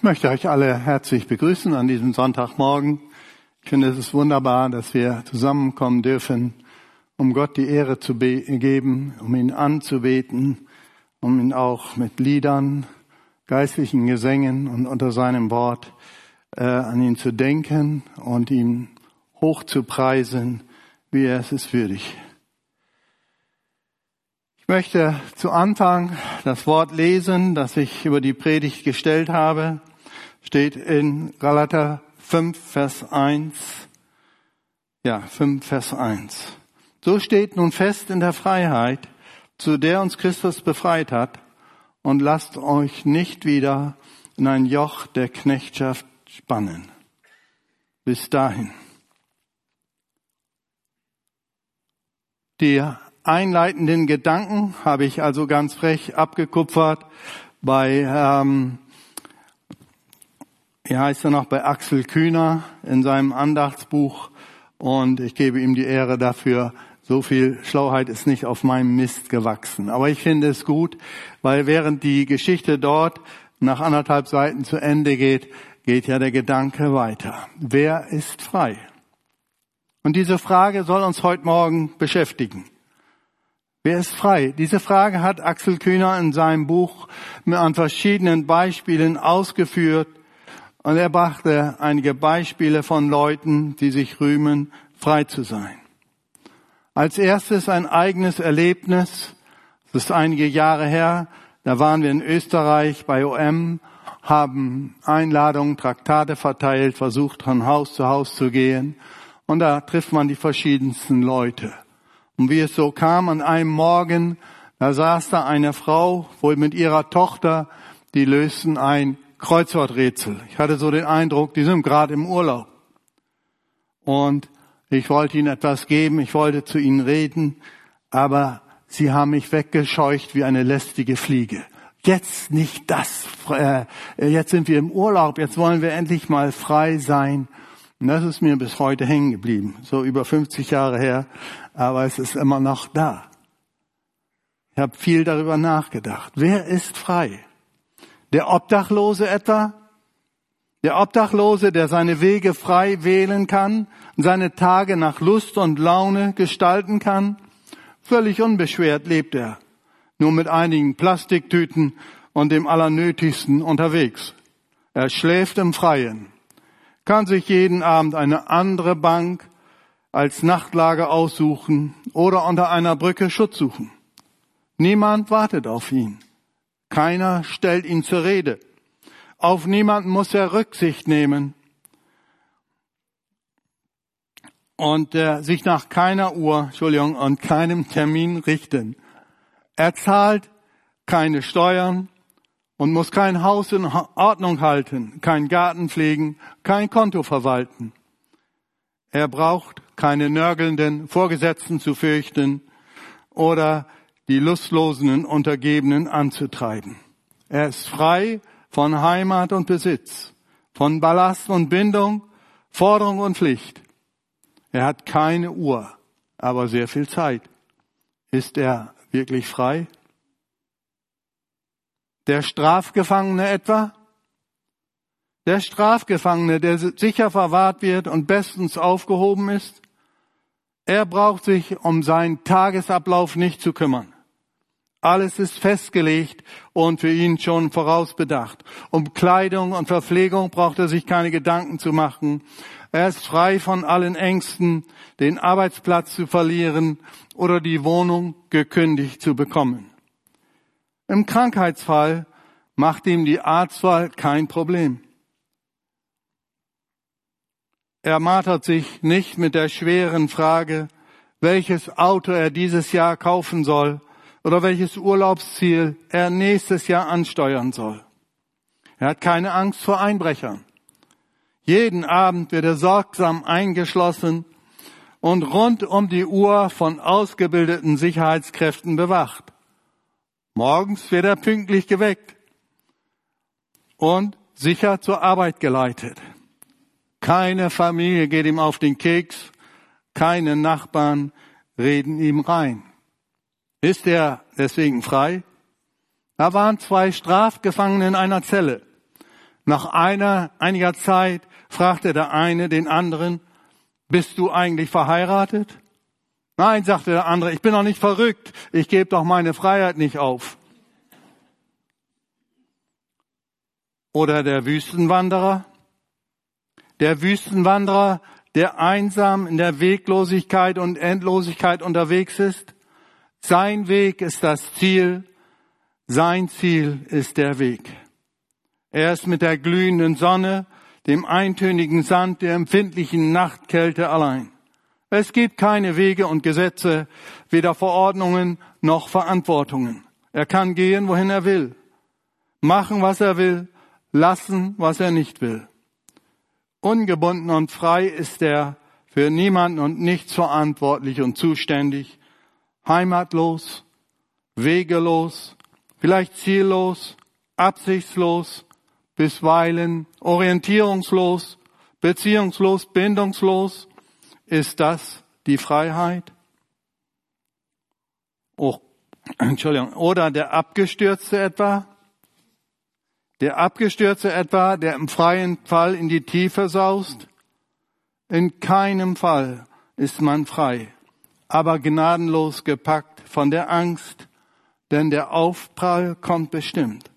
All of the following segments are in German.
Ich möchte euch alle herzlich begrüßen an diesem Sonntagmorgen. Ich finde, es ist wunderbar, dass wir zusammenkommen dürfen, um Gott die Ehre zu geben, um ihn anzubeten, um ihn auch mit Liedern, geistlichen Gesängen und unter seinem Wort äh, an ihn zu denken und ihn hoch zu preisen, wie er es ist würdig möchte zu Anfang das Wort lesen, das ich über die Predigt gestellt habe. Steht in Galater 5, Vers 1. Ja, 5, Vers 1. So steht nun fest in der Freiheit, zu der uns Christus befreit hat, und lasst euch nicht wieder in ein Joch der Knechtschaft spannen. Bis dahin. Die einleitenden Gedanken habe ich also ganz frech abgekupfert bei, ähm, wie heißt er noch, bei Axel Kühner in seinem Andachtsbuch und ich gebe ihm die Ehre dafür. So viel Schlauheit ist nicht auf meinem Mist gewachsen. Aber ich finde es gut, weil während die Geschichte dort nach anderthalb Seiten zu Ende geht, geht ja der Gedanke weiter. Wer ist frei? Und diese Frage soll uns heute Morgen beschäftigen. Wer ist frei? Diese Frage hat Axel Kühner in seinem Buch an verschiedenen Beispielen ausgeführt. Und er brachte einige Beispiele von Leuten, die sich rühmen, frei zu sein. Als erstes ein eigenes Erlebnis. Das ist einige Jahre her. Da waren wir in Österreich bei OM, haben Einladungen, Traktate verteilt, versucht von Haus zu Haus zu gehen. Und da trifft man die verschiedensten Leute. Und wie es so kam, an einem Morgen, da saß da eine Frau, wohl mit ihrer Tochter, die lösten ein Kreuzworträtsel. Ich hatte so den Eindruck, die sind gerade im Urlaub. Und ich wollte ihnen etwas geben, ich wollte zu ihnen reden, aber sie haben mich weggescheucht wie eine lästige Fliege. Jetzt nicht das, äh, jetzt sind wir im Urlaub, jetzt wollen wir endlich mal frei sein. Und das ist mir bis heute hängen geblieben, so über 50 Jahre her, aber es ist immer noch da. Ich habe viel darüber nachgedacht. Wer ist frei? Der Obdachlose etwa? Der Obdachlose, der seine Wege frei wählen kann und seine Tage nach Lust und Laune gestalten kann? Völlig unbeschwert lebt er, nur mit einigen Plastiktüten und dem Allernötigsten unterwegs. Er schläft im Freien kann sich jeden Abend eine andere Bank als Nachtlager aussuchen oder unter einer Brücke Schutz suchen. Niemand wartet auf ihn. Keiner stellt ihn zur Rede. Auf niemanden muss er Rücksicht nehmen und äh, sich nach keiner Uhr, Entschuldigung, und keinem Termin richten. Er zahlt keine Steuern, und muss kein Haus in Ordnung halten, kein Garten pflegen, kein Konto verwalten. Er braucht keine nörgelnden Vorgesetzten zu fürchten oder die lustlosen Untergebenen anzutreiben. Er ist frei von Heimat und Besitz, von Ballast und Bindung, Forderung und Pflicht. Er hat keine Uhr, aber sehr viel Zeit. Ist er wirklich frei? Der Strafgefangene etwa? Der Strafgefangene, der sicher verwahrt wird und bestens aufgehoben ist? Er braucht sich um seinen Tagesablauf nicht zu kümmern. Alles ist festgelegt und für ihn schon vorausbedacht. Um Kleidung und Verpflegung braucht er sich keine Gedanken zu machen. Er ist frei von allen Ängsten, den Arbeitsplatz zu verlieren oder die Wohnung gekündigt zu bekommen. Im Krankheitsfall macht ihm die Arztwahl kein Problem. Er martert sich nicht mit der schweren Frage, welches Auto er dieses Jahr kaufen soll oder welches Urlaubsziel er nächstes Jahr ansteuern soll. Er hat keine Angst vor Einbrechern. Jeden Abend wird er sorgsam eingeschlossen und rund um die Uhr von ausgebildeten Sicherheitskräften bewacht. Morgens wird er pünktlich geweckt und sicher zur Arbeit geleitet. Keine Familie geht ihm auf den Keks, keine Nachbarn reden ihm rein. Ist er deswegen frei? Da waren zwei Strafgefangene in einer Zelle. Nach einer, einiger Zeit fragte der eine den anderen, bist du eigentlich verheiratet? Nein, sagte der andere, ich bin doch nicht verrückt, ich gebe doch meine Freiheit nicht auf. Oder der Wüstenwanderer? Der Wüstenwanderer, der einsam in der Weglosigkeit und Endlosigkeit unterwegs ist. Sein Weg ist das Ziel, sein Ziel ist der Weg. Er ist mit der glühenden Sonne, dem eintönigen Sand, der empfindlichen Nachtkälte allein. Es gibt keine Wege und Gesetze, weder Verordnungen noch Verantwortungen. Er kann gehen, wohin er will, machen, was er will, lassen, was er nicht will. Ungebunden und frei ist er für niemanden und nichts verantwortlich und zuständig, heimatlos, wegelos, vielleicht ziellos, absichtslos, bisweilen orientierungslos, beziehungslos, bindungslos. Ist das die Freiheit? Oh, Entschuldigung. Oder der Abgestürzte etwa? Der Abgestürzte etwa, der im freien Fall in die Tiefe saust? In keinem Fall ist man frei, aber gnadenlos gepackt von der Angst, denn der Aufprall kommt bestimmt.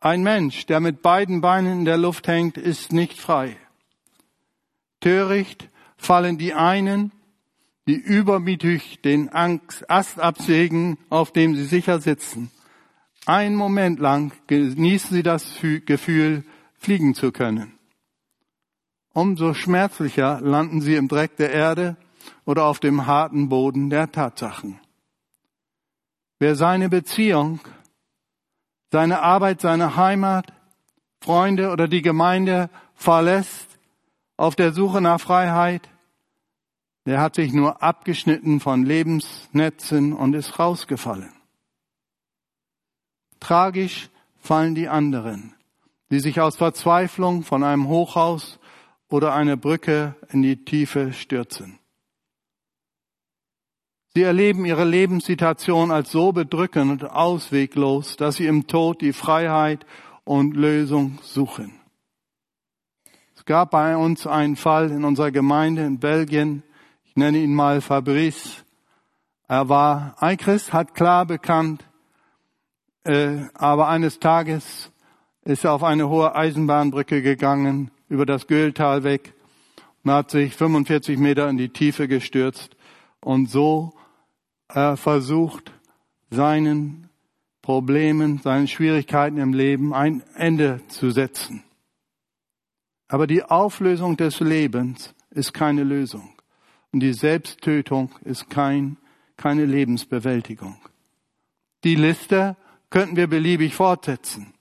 Ein Mensch, der mit beiden Beinen in der Luft hängt, ist nicht frei. Töricht fallen die einen, die übermütig den Ast absägen, auf dem sie sicher sitzen. Ein Moment lang genießen sie das Gefühl, fliegen zu können. Umso schmerzlicher landen sie im Dreck der Erde oder auf dem harten Boden der Tatsachen. Wer seine Beziehung, seine Arbeit, seine Heimat, Freunde oder die Gemeinde verlässt auf der Suche nach Freiheit, der hat sich nur abgeschnitten von Lebensnetzen und ist rausgefallen. Tragisch fallen die anderen, die sich aus Verzweiflung von einem Hochhaus oder einer Brücke in die Tiefe stürzen. Sie erleben ihre Lebenssituation als so bedrückend und ausweglos, dass sie im Tod die Freiheit und Lösung suchen. Es gab bei uns einen Fall in unserer Gemeinde in Belgien, ich nenne ihn mal Fabrice. Er war ein Christ, hat klar bekannt, aber eines Tages ist er auf eine hohe Eisenbahnbrücke gegangen, über das Göhltal weg und hat sich 45 Meter in die Tiefe gestürzt und so äh, versucht, seinen Problemen, seinen Schwierigkeiten im Leben ein Ende zu setzen. Aber die Auflösung des Lebens ist keine Lösung. Und die Selbsttötung ist kein, keine Lebensbewältigung. Die Liste könnten wir beliebig fortsetzen.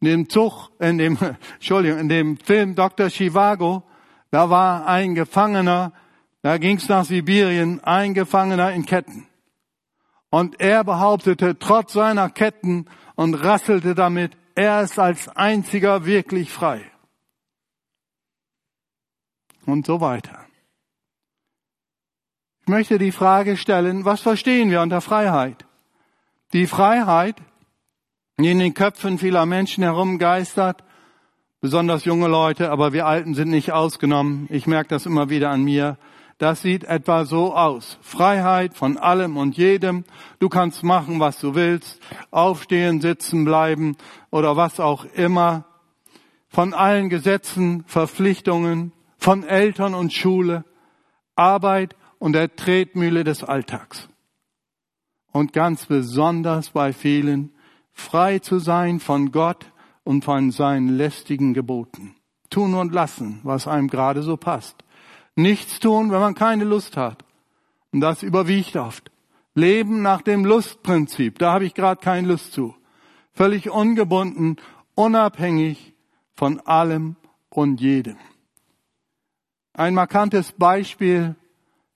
In dem Zug, in dem, Entschuldigung, in dem Film Dr. Chivago, da war ein Gefangener, da ging's nach Sibirien, ein Gefangener in Ketten. Und er behauptete, trotz seiner Ketten und rasselte damit, er ist als einziger wirklich frei. Und so weiter. Ich möchte die Frage stellen, was verstehen wir unter Freiheit? Die Freiheit, die in den Köpfen vieler Menschen herumgeistert, besonders junge Leute, aber wir Alten sind nicht ausgenommen. Ich merke das immer wieder an mir. Das sieht etwa so aus. Freiheit von allem und jedem. Du kannst machen, was du willst. Aufstehen, sitzen bleiben oder was auch immer. Von allen Gesetzen, Verpflichtungen, von Eltern und Schule, Arbeit und der Tretmühle des Alltags und ganz besonders bei vielen, frei zu sein von Gott und von seinen lästigen Geboten. Tun und lassen, was einem gerade so passt. Nichts tun, wenn man keine Lust hat. Und das überwiegt oft. Leben nach dem Lustprinzip, da habe ich gerade keine Lust zu. Völlig ungebunden, unabhängig von allem und jedem. Ein markantes Beispiel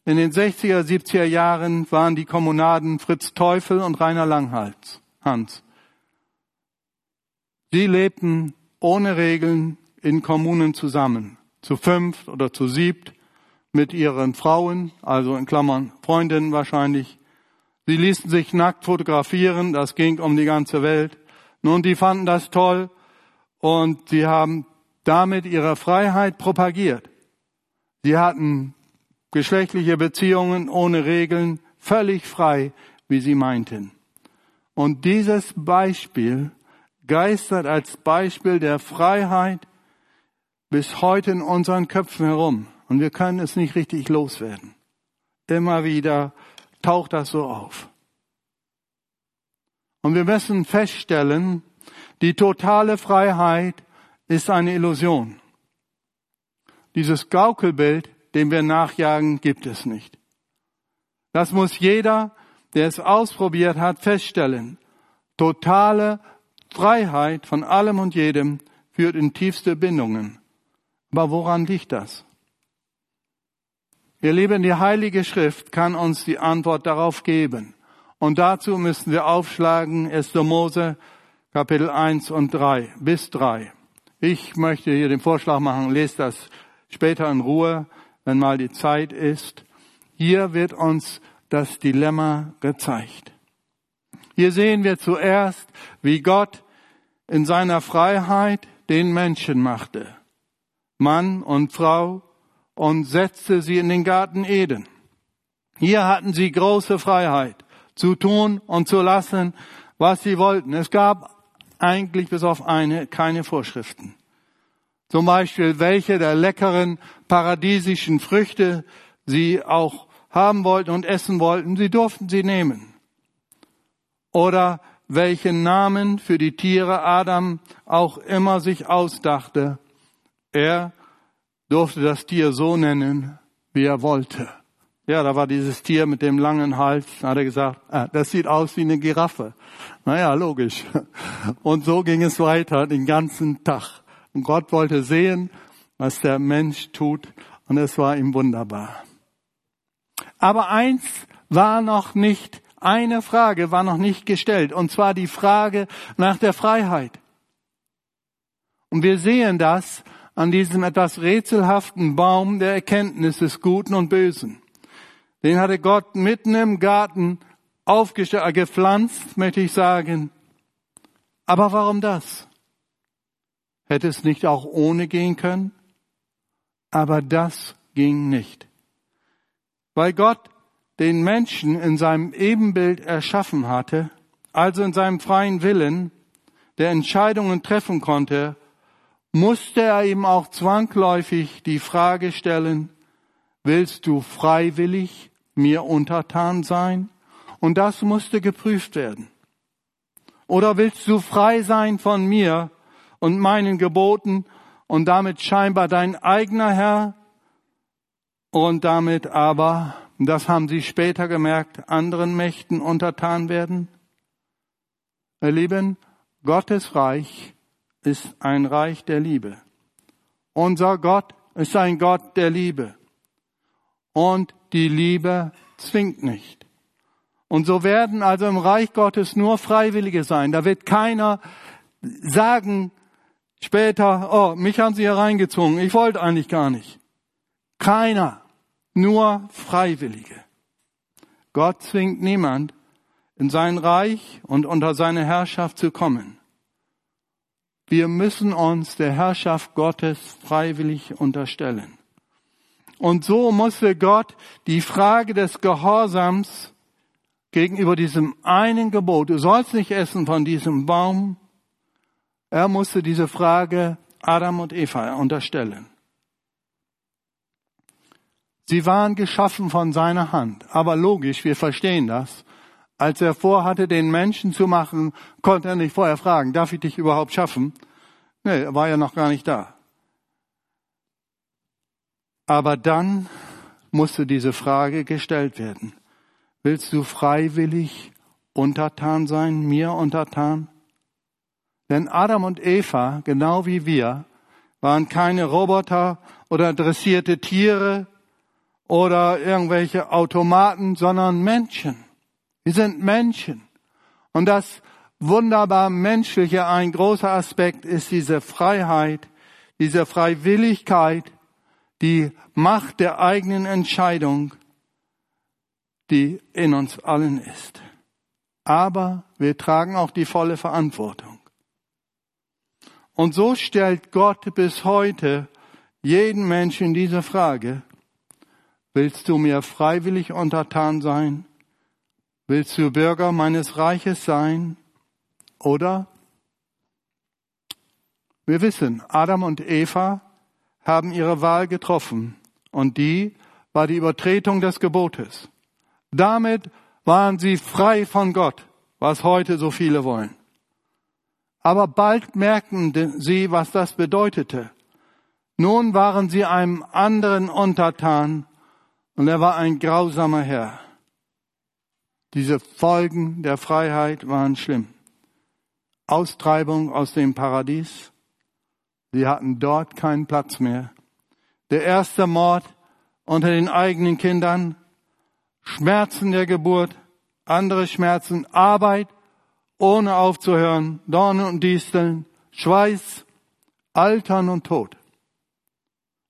in den 60er, 70er Jahren waren die Kommunaden Fritz Teufel und Rainer Langhals, Hans. Sie lebten ohne Regeln in Kommunen zusammen, zu fünft oder zu siebt, mit ihren Frauen, also in Klammern Freundinnen wahrscheinlich. Sie ließen sich nackt fotografieren, das ging um die ganze Welt. Nun, die fanden das toll und sie haben damit ihre Freiheit propagiert. Sie hatten geschlechtliche Beziehungen ohne Regeln, völlig frei, wie sie meinten. Und dieses Beispiel geistert als Beispiel der Freiheit bis heute in unseren Köpfen herum. Und wir können es nicht richtig loswerden. Immer wieder taucht das so auf. Und wir müssen feststellen, die totale Freiheit ist eine Illusion. Dieses Gaukelbild, dem wir nachjagen, gibt es nicht. Das muss jeder, der es ausprobiert hat, feststellen. Totale Freiheit von allem und jedem führt in tiefste Bindungen. Aber woran liegt das? Ihr Lieben, die Heilige Schrift kann uns die Antwort darauf geben. Und dazu müssen wir aufschlagen 1. Mose Kapitel 1 und 3 bis 3. Ich möchte hier den Vorschlag machen, lest das später in Ruhe, wenn mal die Zeit ist. Hier wird uns das Dilemma gezeigt. Hier sehen wir zuerst, wie Gott in seiner Freiheit den Menschen machte. Mann und Frau und setzte sie in den Garten Eden. Hier hatten sie große Freiheit zu tun und zu lassen, was sie wollten. Es gab eigentlich bis auf eine keine Vorschriften. Zum Beispiel, welche der leckeren paradiesischen Früchte sie auch haben wollten und essen wollten, sie durften sie nehmen. Oder welchen Namen für die Tiere Adam auch immer sich ausdachte. Er durfte das Tier so nennen, wie er wollte. Ja, da war dieses Tier mit dem langen Hals, hat er gesagt, ah, das sieht aus wie eine Giraffe. Naja, logisch. Und so ging es weiter den ganzen Tag. Und Gott wollte sehen, was der Mensch tut, und es war ihm wunderbar. Aber eins war noch nicht, eine Frage war noch nicht gestellt, und zwar die Frage nach der Freiheit. Und wir sehen das an diesem etwas rätselhaften Baum der Erkenntnis des Guten und Bösen. Den hatte Gott mitten im Garten aufgestellt, gepflanzt, möchte ich sagen. Aber warum das? Hätte es nicht auch ohne gehen können? Aber das ging nicht. Weil Gott den Menschen in seinem Ebenbild erschaffen hatte, also in seinem freien Willen, der Entscheidungen treffen konnte, musste er ihm auch zwangläufig die Frage stellen, willst du freiwillig mir untertan sein? Und das musste geprüft werden. Oder willst du frei sein von mir und meinen Geboten und damit scheinbar dein eigener Herr und damit aber, das haben sie später gemerkt, anderen Mächten untertan werden? Ihr Lieben, Gottes Reich ist ein Reich der Liebe. Unser Gott ist ein Gott der Liebe. Und die Liebe zwingt nicht. Und so werden also im Reich Gottes nur Freiwillige sein. Da wird keiner sagen später, oh, mich haben sie hier reingezogen, ich wollte eigentlich gar nicht. Keiner, nur Freiwillige. Gott zwingt niemand, in sein Reich und unter seine Herrschaft zu kommen. Wir müssen uns der Herrschaft Gottes freiwillig unterstellen. Und so musste Gott die Frage des Gehorsams gegenüber diesem einen Gebot, du sollst nicht essen von diesem Baum, er musste diese Frage Adam und Eva unterstellen. Sie waren geschaffen von seiner Hand, aber logisch, wir verstehen das. Als er vorhatte, den Menschen zu machen, konnte er nicht vorher fragen, darf ich dich überhaupt schaffen? Nee, er war ja noch gar nicht da. Aber dann musste diese Frage gestellt werden. Willst du freiwillig untertan sein, mir untertan? Denn Adam und Eva, genau wie wir, waren keine Roboter oder dressierte Tiere oder irgendwelche Automaten, sondern Menschen. Wir sind Menschen. Und das wunderbar menschliche, ein großer Aspekt ist diese Freiheit, diese Freiwilligkeit, die Macht der eigenen Entscheidung, die in uns allen ist. Aber wir tragen auch die volle Verantwortung. Und so stellt Gott bis heute jeden Menschen diese Frage, willst du mir freiwillig untertan sein? Willst du Bürger meines Reiches sein? Oder? Wir wissen, Adam und Eva haben ihre Wahl getroffen und die war die Übertretung des Gebotes. Damit waren sie frei von Gott, was heute so viele wollen. Aber bald merkten sie, was das bedeutete. Nun waren sie einem anderen untertan und er war ein grausamer Herr. Diese Folgen der Freiheit waren schlimm. Austreibung aus dem Paradies. Sie hatten dort keinen Platz mehr. Der erste Mord unter den eigenen Kindern, Schmerzen der Geburt, andere Schmerzen, Arbeit ohne aufzuhören, Dornen und Disteln, Schweiß, Altern und Tod.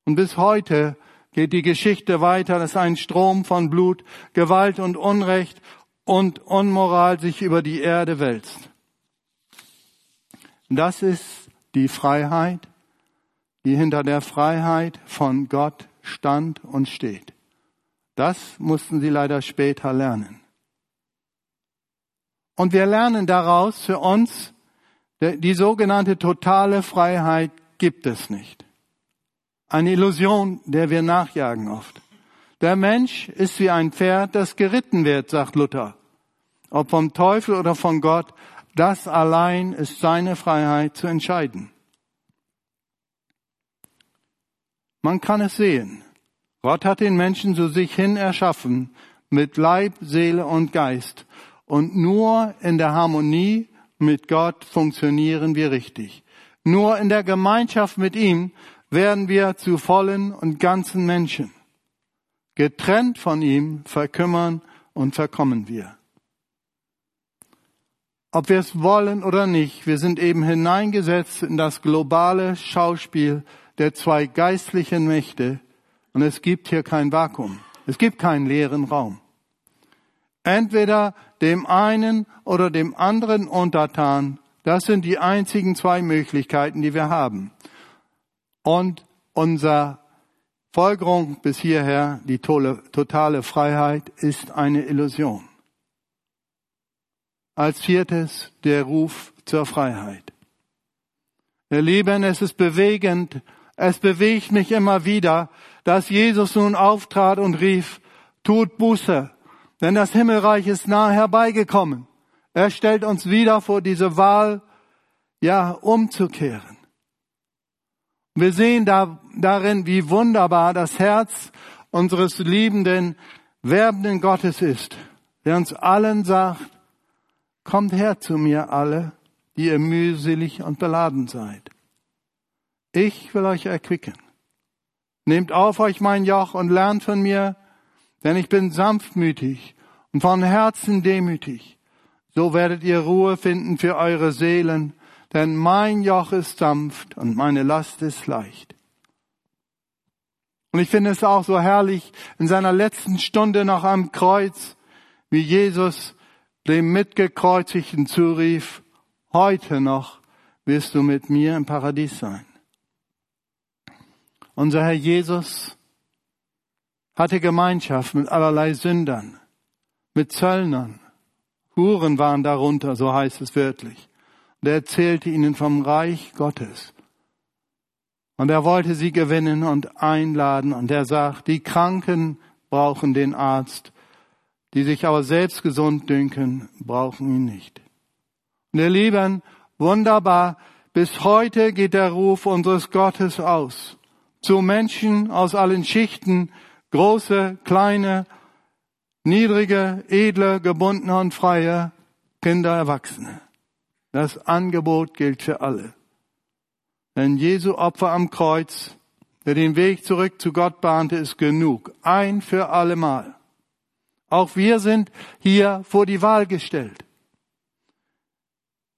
Und bis heute geht die Geschichte weiter, dass ein Strom von Blut, Gewalt und Unrecht und Unmoral sich über die Erde wälzt. Das ist die Freiheit, die hinter der Freiheit von Gott stand und steht. Das mussten sie leider später lernen. Und wir lernen daraus für uns, die sogenannte totale Freiheit gibt es nicht. Eine Illusion, der wir nachjagen oft. Der Mensch ist wie ein Pferd, das geritten wird, sagt Luther. Ob vom Teufel oder von Gott, das allein ist seine Freiheit zu entscheiden. Man kann es sehen. Gott hat den Menschen zu sich hin erschaffen, mit Leib, Seele und Geist. Und nur in der Harmonie mit Gott funktionieren wir richtig. Nur in der Gemeinschaft mit ihm werden wir zu vollen und ganzen Menschen. Getrennt von ihm verkümmern und verkommen wir. Ob wir es wollen oder nicht, wir sind eben hineingesetzt in das globale Schauspiel der zwei geistlichen Mächte und es gibt hier kein Vakuum. Es gibt keinen leeren Raum. Entweder dem einen oder dem anderen untertan. Das sind die einzigen zwei Möglichkeiten, die wir haben. Und unser Folgerung bis hierher, die totale Freiheit, ist eine Illusion. Als viertes der Ruf zur Freiheit. Ihr Lieben, es ist bewegend, es bewegt mich immer wieder, dass Jesus nun auftrat und rief, tut Buße, denn das Himmelreich ist nahe herbeigekommen. Er stellt uns wieder vor diese Wahl, ja, umzukehren. Wir sehen da, darin, wie wunderbar das Herz unseres liebenden, werbenden Gottes ist, der uns allen sagt, kommt her zu mir alle, die ihr mühselig und beladen seid. Ich will euch erquicken. Nehmt auf euch mein Joch und lernt von mir, denn ich bin sanftmütig und von Herzen demütig. So werdet ihr Ruhe finden für eure Seelen, denn mein Joch ist sanft und meine Last ist leicht. Und ich finde es auch so herrlich in seiner letzten Stunde noch am Kreuz, wie Jesus dem Mitgekreuzigten zurief, heute noch wirst du mit mir im Paradies sein. Unser Herr Jesus hatte Gemeinschaft mit allerlei Sündern, mit Zöllnern. Huren waren darunter, so heißt es wörtlich. Und er erzählte ihnen vom Reich Gottes. Und er wollte sie gewinnen und einladen. Und er sagt, die Kranken brauchen den Arzt, die sich aber selbst gesund dünken, brauchen ihn nicht. Und ihr Lieben, wunderbar, bis heute geht der Ruf unseres Gottes aus. Zu Menschen aus allen Schichten, große, kleine, niedrige, edle, gebundene und freie, Kinder, Erwachsene. Das Angebot gilt für alle. Denn Jesu Opfer am Kreuz, der den Weg zurück zu Gott bahnte, ist genug. Ein für allemal. Auch wir sind hier vor die Wahl gestellt.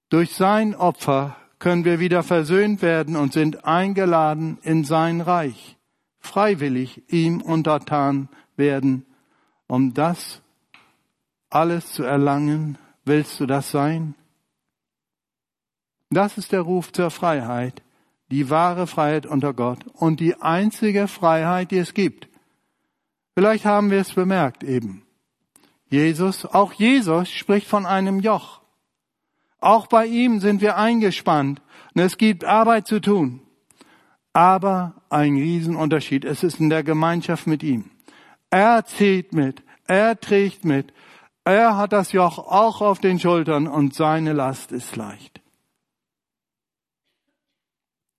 Durch sein Opfer können wir wieder versöhnt werden und sind eingeladen in sein Reich, freiwillig ihm untertan werden, um das alles zu erlangen. Willst du das sein? Das ist der Ruf zur Freiheit, die wahre Freiheit unter Gott und die einzige Freiheit, die es gibt. Vielleicht haben wir es bemerkt eben. Jesus, auch Jesus spricht von einem Joch. Auch bei ihm sind wir eingespannt und es gibt Arbeit zu tun. Aber ein Riesenunterschied. Es ist in der Gemeinschaft mit ihm. Er zieht mit. Er trägt mit. Er hat das Joch auch auf den Schultern und seine Last ist leicht.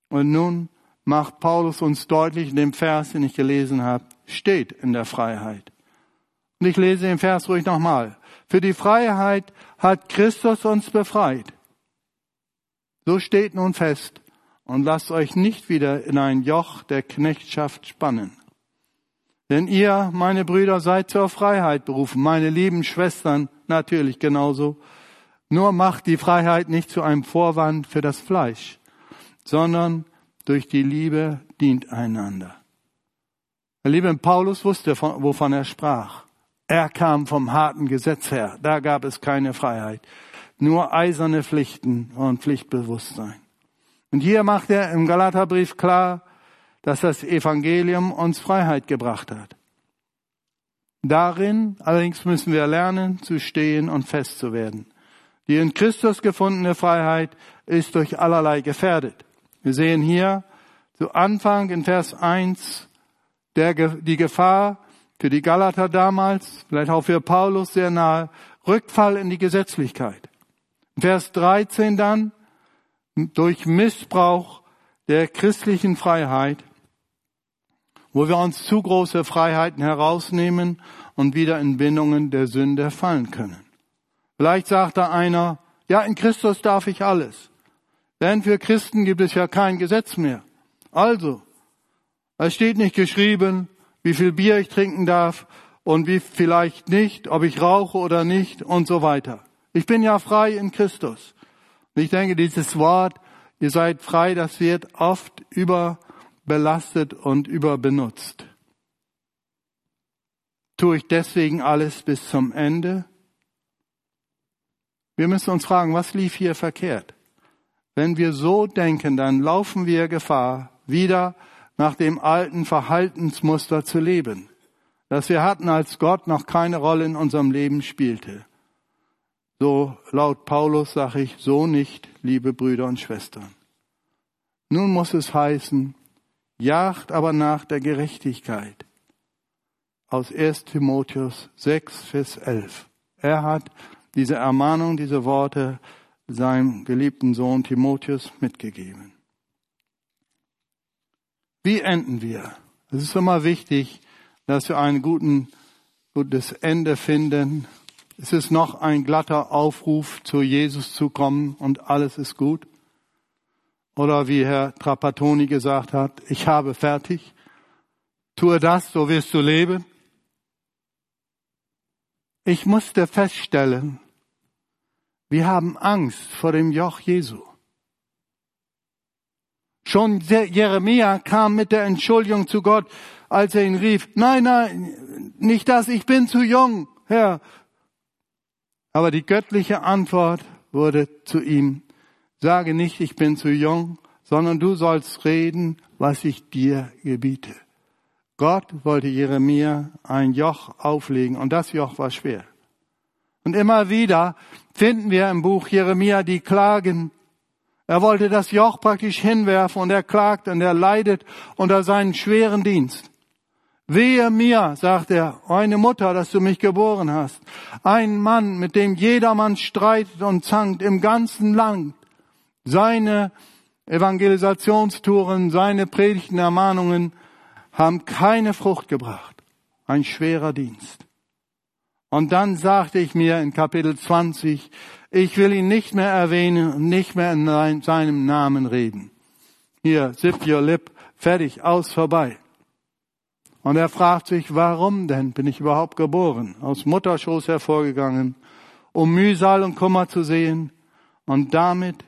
Und nun macht Paulus uns deutlich in dem Vers, den ich gelesen habe, steht in der Freiheit. Und ich lese den Vers ruhig nochmal. Für die Freiheit hat Christus uns befreit. So steht nun fest und lasst euch nicht wieder in ein Joch der Knechtschaft spannen. Denn ihr, meine Brüder, seid zur Freiheit berufen, meine lieben Schwestern natürlich genauso. Nur macht die Freiheit nicht zu einem Vorwand für das Fleisch, sondern durch die Liebe dient einander. Der liebe Paulus wusste, wovon er sprach. Er kam vom harten Gesetz her. Da gab es keine Freiheit. Nur eiserne Pflichten und Pflichtbewusstsein. Und hier macht er im Galaterbrief klar, dass das Evangelium uns Freiheit gebracht hat. Darin allerdings müssen wir lernen, zu stehen und fest zu werden. Die in Christus gefundene Freiheit ist durch allerlei gefährdet. Wir sehen hier zu Anfang in Vers 1 der, die Gefahr für die Galater damals, vielleicht auch für Paulus sehr nahe, Rückfall in die Gesetzlichkeit. Vers 13 dann durch Missbrauch der christlichen Freiheit, wo wir uns zu große Freiheiten herausnehmen und wieder in Bindungen der Sünde fallen können. Vielleicht sagt da einer, ja, in Christus darf ich alles. Denn für Christen gibt es ja kein Gesetz mehr. Also, es steht nicht geschrieben, wie viel Bier ich trinken darf und wie vielleicht nicht, ob ich rauche oder nicht und so weiter. Ich bin ja frei in Christus. Und ich denke, dieses Wort, ihr seid frei, das wird oft überbelastet und überbenutzt. Tue ich deswegen alles bis zum Ende? Wir müssen uns fragen, was lief hier verkehrt? Wenn wir so denken, dann laufen wir Gefahr, wieder nach dem alten Verhaltensmuster zu leben, das wir hatten, als Gott noch keine Rolle in unserem Leben spielte. So laut Paulus sage ich, so nicht, liebe Brüder und Schwestern. Nun muss es heißen, jagt aber nach der Gerechtigkeit. Aus 1 Timotheus 6, Vers 11. Er hat diese Ermahnung, diese Worte seinem geliebten Sohn Timotheus mitgegeben. Wie enden wir? Es ist immer wichtig, dass wir ein gutes Ende finden. Es ist noch ein glatter Aufruf, zu Jesus zu kommen und alles ist gut. Oder wie Herr Trapattoni gesagt hat, ich habe fertig. Tue das, so wirst du leben. Ich musste feststellen, wir haben Angst vor dem Joch Jesu. Schon Jeremia kam mit der Entschuldigung zu Gott, als er ihn rief, nein, nein, nicht das, ich bin zu jung, Herr. Aber die göttliche Antwort wurde zu ihm, sage nicht, ich bin zu jung, sondern du sollst reden, was ich dir gebiete. Gott wollte Jeremia ein Joch auflegen und das Joch war schwer. Und immer wieder finden wir im Buch Jeremia die Klagen. Er wollte das Joch praktisch hinwerfen und er klagt und er leidet unter seinen schweren Dienst. Wehe mir, sagt er, eine Mutter, dass du mich geboren hast. Ein Mann, mit dem jedermann streitet und zankt im ganzen Land. Seine Evangelisationstouren, seine Predigten, Ermahnungen haben keine Frucht gebracht. Ein schwerer Dienst. Und dann sagte ich mir in Kapitel 20, ich will ihn nicht mehr erwähnen und nicht mehr in seinem Namen reden. Hier, zip your lip, fertig, aus, vorbei. Und er fragt sich, warum denn bin ich überhaupt geboren? Aus Mutterschoß hervorgegangen, um Mühsal und Kummer zu sehen und damit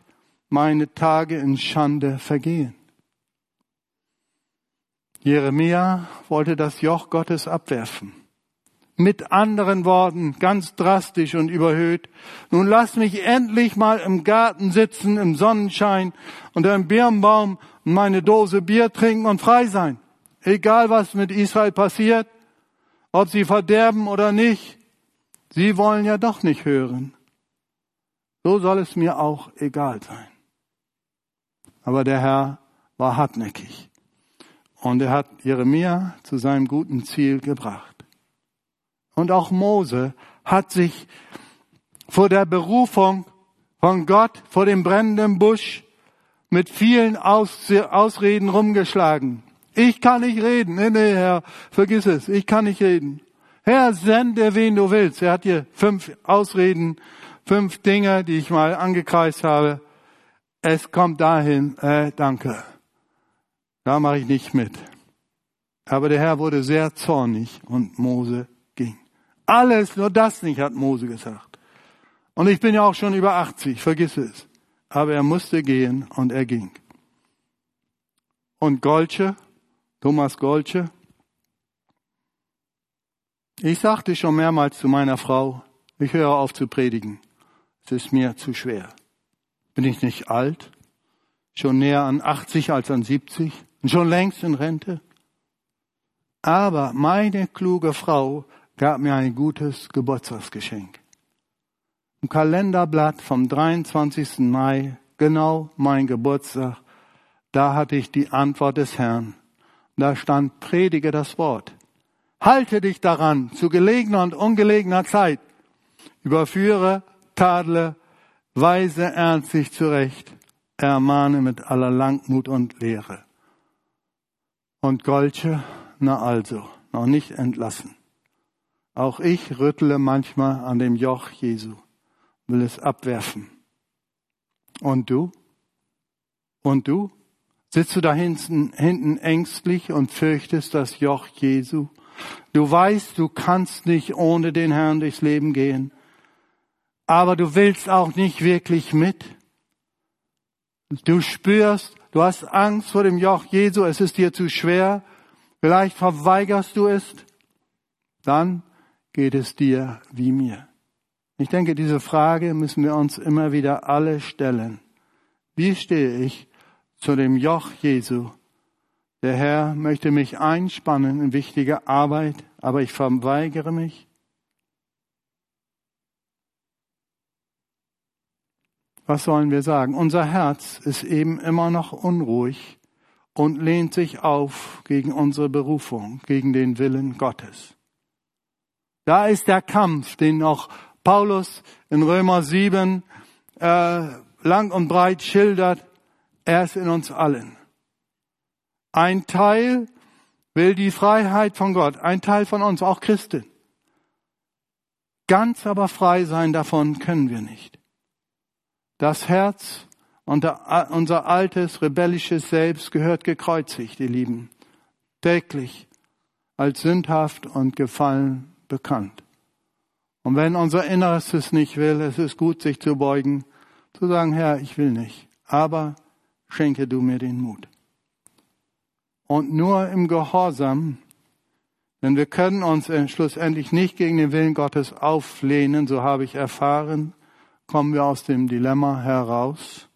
meine Tage in Schande vergehen. Jeremia wollte das Joch Gottes abwerfen Mit anderen Worten, ganz drastisch und überhöht. Nun lass mich endlich mal im Garten sitzen, im Sonnenschein, unter einem Birnbaum und meine Dose Bier trinken und frei sein. Egal was mit Israel passiert, ob sie verderben oder nicht, sie wollen ja doch nicht hören. So soll es mir auch egal sein. Aber der Herr war hartnäckig und er hat Jeremia zu seinem guten Ziel gebracht. Und auch Mose hat sich vor der Berufung von Gott, vor dem brennenden Busch, mit vielen Aus Ausreden rumgeschlagen. Ich kann nicht reden. Nee, nee, Herr, vergiss es. Ich kann nicht reden. Herr, sende wen du willst. Er hat hier fünf Ausreden, fünf Dinge, die ich mal angekreist habe. Es kommt dahin, äh, danke. Da mache ich nicht mit. Aber der Herr wurde sehr zornig und Mose ging. Alles, nur das nicht, hat Mose gesagt. Und ich bin ja auch schon über 80, vergiss es. Aber er musste gehen und er ging. Und Golche, Thomas Golche, ich sagte schon mehrmals zu meiner Frau, ich höre auf zu predigen. Es ist mir zu schwer. Bin ich nicht alt? Schon näher an 80 als an 70? Und schon längst in Rente? Aber meine kluge Frau gab mir ein gutes Geburtstagsgeschenk. Ein Kalenderblatt vom 23. Mai, genau mein Geburtstag, da hatte ich die Antwort des Herrn. Da stand, predige das Wort. Halte dich daran zu gelegener und ungelegener Zeit. Überführe, tadle, weise ernstlich zurecht, ermahne mit aller Langmut und Lehre. Und Golche, na also, noch nicht entlassen. Auch ich rüttle manchmal an dem Joch Jesu, will es abwerfen. Und du? Und du? Sitzt du da hinten, hinten ängstlich und fürchtest das Joch Jesu? Du weißt, du kannst nicht ohne den Herrn durchs Leben gehen, aber du willst auch nicht wirklich mit. Du spürst, du hast Angst vor dem Joch Jesu, es ist dir zu schwer, vielleicht verweigerst du es, dann geht es dir wie mir? Ich denke, diese Frage müssen wir uns immer wieder alle stellen. Wie stehe ich zu dem Joch Jesu? Der Herr möchte mich einspannen in wichtige Arbeit, aber ich verweigere mich. Was sollen wir sagen? Unser Herz ist eben immer noch unruhig und lehnt sich auf gegen unsere Berufung, gegen den Willen Gottes. Da ist der Kampf, den auch Paulus in Römer 7 äh, lang und breit schildert. Er ist in uns allen. Ein Teil will die Freiheit von Gott, ein Teil von uns, auch Christen. Ganz aber frei sein davon können wir nicht. Das Herz und unser altes rebellisches Selbst gehört gekreuzigt, ihr Lieben, täglich als sündhaft und gefallen bekannt. Und wenn unser Inneres es nicht will, es ist gut, sich zu beugen, zu sagen, Herr, ich will nicht, aber schenke du mir den Mut. Und nur im Gehorsam, denn wir können uns schlussendlich nicht gegen den Willen Gottes auflehnen, so habe ich erfahren, kommen wir aus dem Dilemma heraus.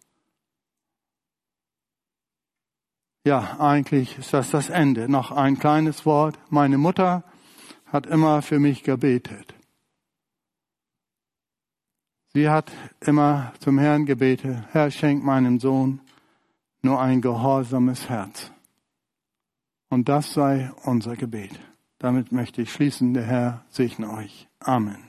Ja, eigentlich ist das das Ende. Noch ein kleines Wort. Meine Mutter hat immer für mich gebetet. Sie hat immer zum Herrn gebetet, Herr, schenk meinem Sohn nur ein gehorsames Herz. Und das sei unser Gebet. Damit möchte ich schließen. Der Herr segne euch. Amen.